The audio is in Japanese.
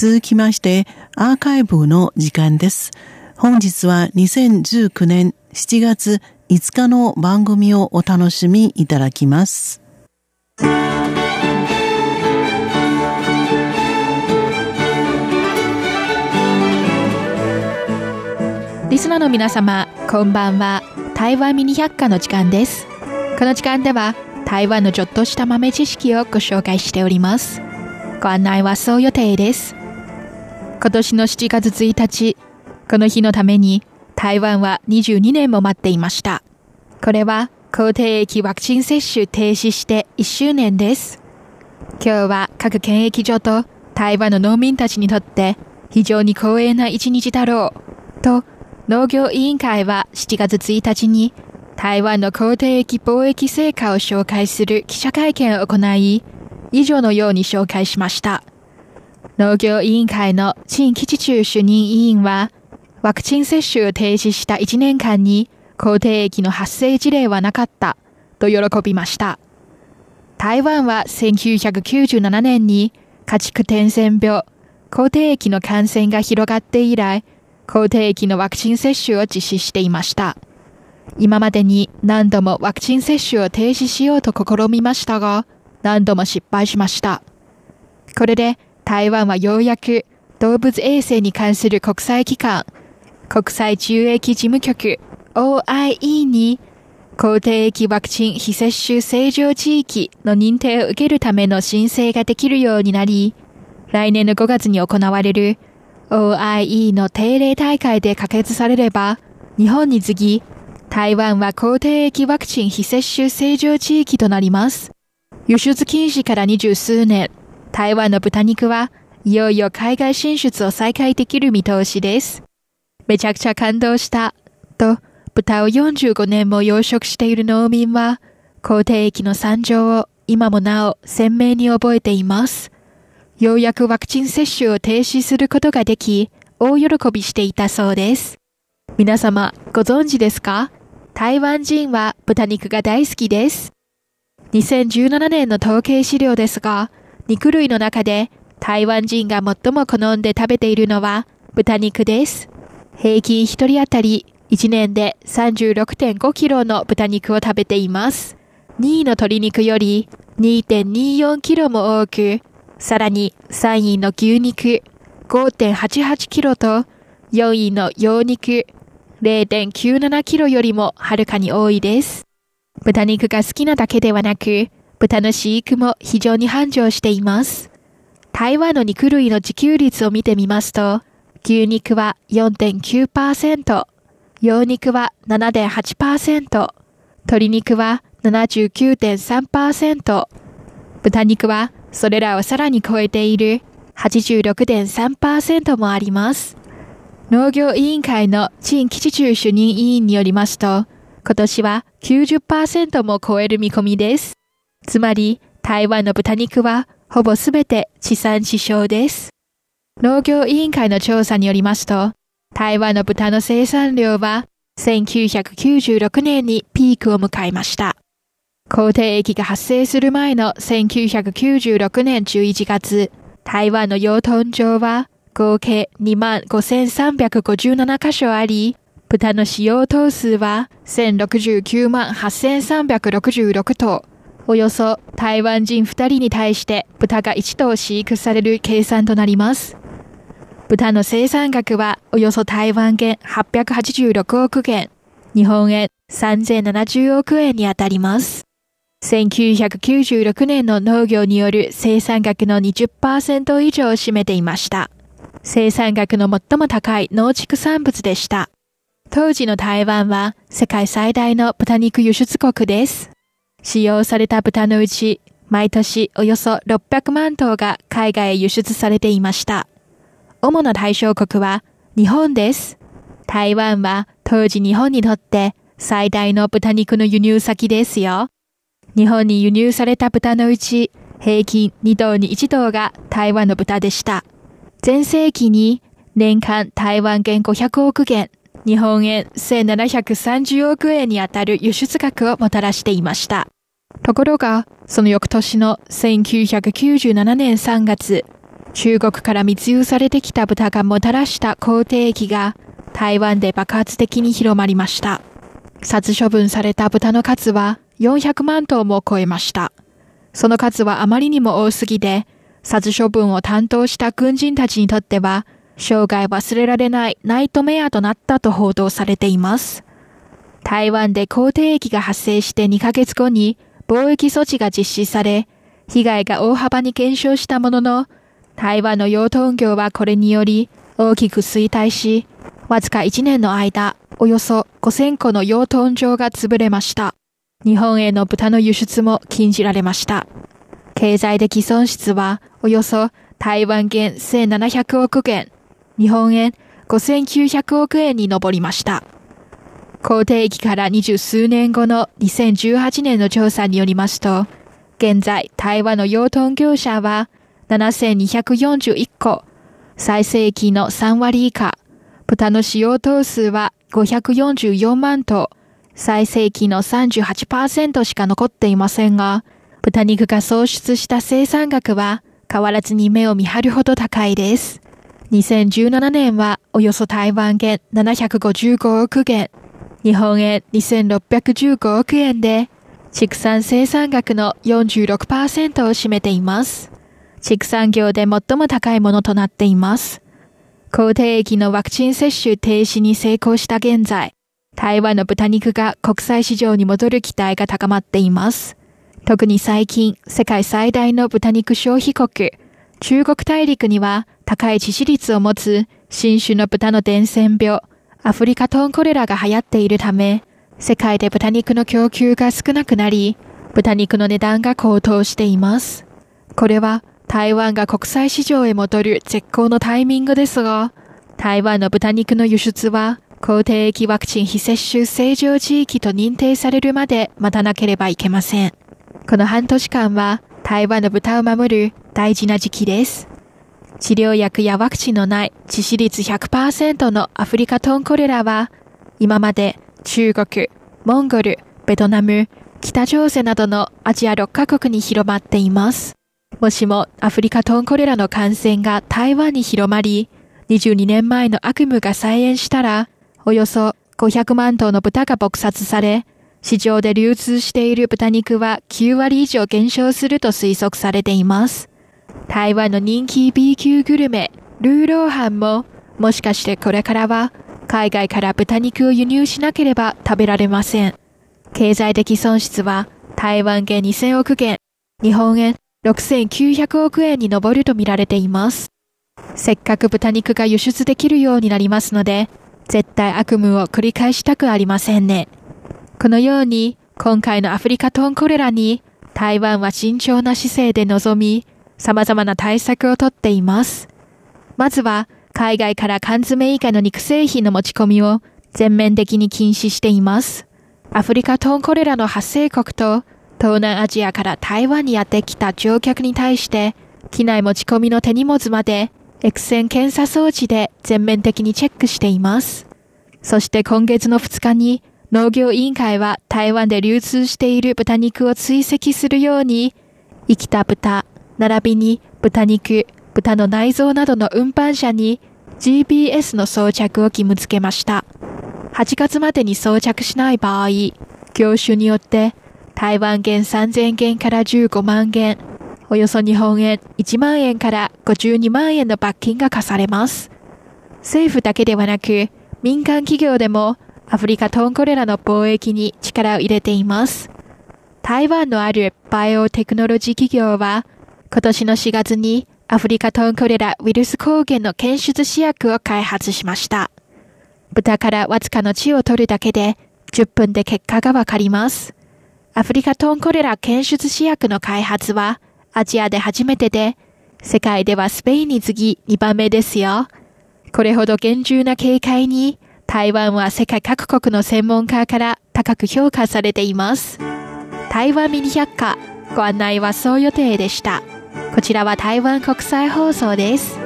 続きまして、アーカイブの時間です。本日は2019年7月5日の番組をお楽しみいただきます。リスナーの皆様、こんばんは。台湾ミニ百科の時間です。この時間では、台湾のちょっとした豆知識をご紹介しております。ご案内はそう予定です。今年の7月1日、この日のために台湾は22年も待っていました。これは抗体液ワクチン接種停止して1周年です。今日は各検疫所と台湾の農民たちにとって非常に光栄な一日だろうと農業委員会は7月1日に台湾の抗体液貿易成果を紹介する記者会見を行い、以上のように紹介しました。農業委員会の陳吉中主任委員は、ワクチン接種を停止した1年間に抗体液の発生事例はなかったと喜びました。台湾は1997年に家畜伝染病、抗体液の感染が広がって以来、抗体液のワクチン接種を実施していました。今までに何度もワクチン接種を停止しようと試みましたが、何度も失敗しました。これで台湾はようやく動物衛生に関する国際機関、国際中液事務局 OIE に抗体液ワクチン非接種正常地域の認定を受けるための申請ができるようになり、来年の5月に行われる OIE の定例大会で可決されれば、日本に次ぎ、台湾は抗体液ワクチン非接種正常地域となります。輸出禁止から二十数年、台湾の豚肉はいよいよ海外進出を再開できる見通しです。めちゃくちゃ感動した。と、豚を45年も養殖している農民は、抗体液の惨状を今もなお鮮明に覚えています。ようやくワクチン接種を停止することができ、大喜びしていたそうです。皆様、ご存知ですか？台湾人は豚肉が大好きです。2017年の統計資料ですが、肉類の中で台湾人が最も好んで食べているのは豚肉です。平均1人当たり1年で36.5キロの豚肉を食べています。2位の鶏肉より2.24キロも多く、さらに3位の牛肉5.88キロと4位の羊肉0.97キロよりもはるかに多いです。豚肉が好きなだけではなく、豚の飼育も非常に繁盛しています。台湾の肉類の自給率を見てみますと、牛肉は4.9%、羊肉は7.8%、鶏肉は79.3%、豚肉はそれらをさらに超えている86.3%もあります。農業委員会の陳吉中主任委員によりますと、今年は90%も超える見込みです。つまり、台湾の豚肉はほぼすべて地産地消です。農業委員会の調査によりますと、台湾の豚の生産量は1996年にピークを迎えました。抗体液が発生する前の1996年11月、台湾の養豚場は合計25,357カ所あり、豚の使用頭数は1069万8366頭、およそ台湾人2人に対して豚が1頭飼育される計算となります。豚の生産額はおよそ台湾元886億元、日本円3070億円にあたります。1996年の農業による生産額の20%以上を占めていました。生産額の最も高い農畜産物でした。当時の台湾は世界最大の豚肉輸出国です。使用された豚のうち、毎年およそ600万頭が海外へ輸出されていました。主な対象国は日本です。台湾は当時日本にとって最大の豚肉の輸入先ですよ。日本に輸入された豚のうち、平均2頭に1頭が台湾の豚でした。前世紀に年間台湾元500億元、日本円1730億円にあたる輸出額をもたらしていました。ところが、その翌年の1997年3月、中国から密輸されてきた豚がもたらした肯定液が台湾で爆発的に広まりました。殺処分された豚の数は400万頭も超えました。その数はあまりにも多すぎて、殺処分を担当した軍人たちにとっては、生涯忘れられないナイトメアとなったと報道されています。台湾で肯定液が発生して2ヶ月後に貿易措置が実施され、被害が大幅に減少したものの、台湾の養豚業はこれにより大きく衰退し、わずか1年の間、およそ5000個の養豚場が潰れました。日本への豚の輸出も禁じられました。経済的損失はおよそ台湾元1700億元、日本円5900億円に上りました。肯定期から二十数年後の2018年の調査によりますと、現在台湾の養豚業者は7241個、最盛期の3割以下、豚の使用頭数は544万頭、最盛期の38%しか残っていませんが、豚肉が創出した生産額は変わらずに目を見張るほど高いです。2017年はおよそ台湾元755億元、日本円2615億円で、畜産生産額の46%を占めています。畜産業で最も高いものとなっています。抗体液のワクチン接種停止に成功した現在、台湾の豚肉が国際市場に戻る期待が高まっています。特に最近、世界最大の豚肉消費国、中国大陸には高い致死率を持つ新種の豚の伝染病、アフリカトンコレラが流行っているため、世界で豚肉の供給が少なくなり、豚肉の値段が高騰しています。これは台湾が国際市場へ戻る絶好のタイミングですが、台湾の豚肉の輸出は、抗体液ワクチン非接種正常地域と認定されるまで待たなければいけません。この半年間は、台湾の豚を守る大事な時期です。治療薬やワクチンのない致死率100%のアフリカトンコレラは、今まで中国、モンゴル、ベトナム、北朝鮮などのアジア6カ国に広まっています。もしもアフリカトンコレラの感染が台湾に広まり、22年前の悪夢が再演したら、およそ500万頭の豚が撲殺され、市場で流通している豚肉は9割以上減少すると推測されています。台湾の人気 B 級グルメ、ルーローハンも、もしかしてこれからは海外から豚肉を輸入しなければ食べられません。経済的損失は台湾元2000億元、日本円6900億円に上ると見られています。せっかく豚肉が輸出できるようになりますので、絶対悪夢を繰り返したくありませんね。このように、今回のアフリカトンコレラに、台湾は慎重な姿勢で臨み、様々な対策をとっています。まずは、海外から缶詰以下の肉製品の持ち込みを全面的に禁止しています。アフリカトンコレラの発生国と東南アジアから台湾にやってきた乗客に対して、機内持ち込みの手荷物まで、エクセン検査装置で全面的にチェックしています。そして今月の2日に、農業委員会は台湾で流通している豚肉を追跡するように、生きた豚、並びに豚肉、豚の内臓などの運搬車に GPS の装着を義務付けました。8月までに装着しない場合、業種によって台湾元3000元から15万元、およそ日本円1万円から52万円の罰金が課されます。政府だけではなく、民間企業でもアフリカトンコレラの貿易に力を入れています。台湾のあるバイオテクノロジー企業は、今年の4月にアフリカトンコレラウイルス抗原の検出試薬を開発しました。豚からわずかの血を取るだけで10分で結果がわかります。アフリカトンコレラ検出試薬の開発はアジアで初めてで、世界ではスペインに次ぎ2番目ですよ。これほど厳重な警戒に、台湾は世界各国の専門家から高く評価されています。台湾ミニ百科、ご案内はそう予定でした。こちらは台湾国際放送です。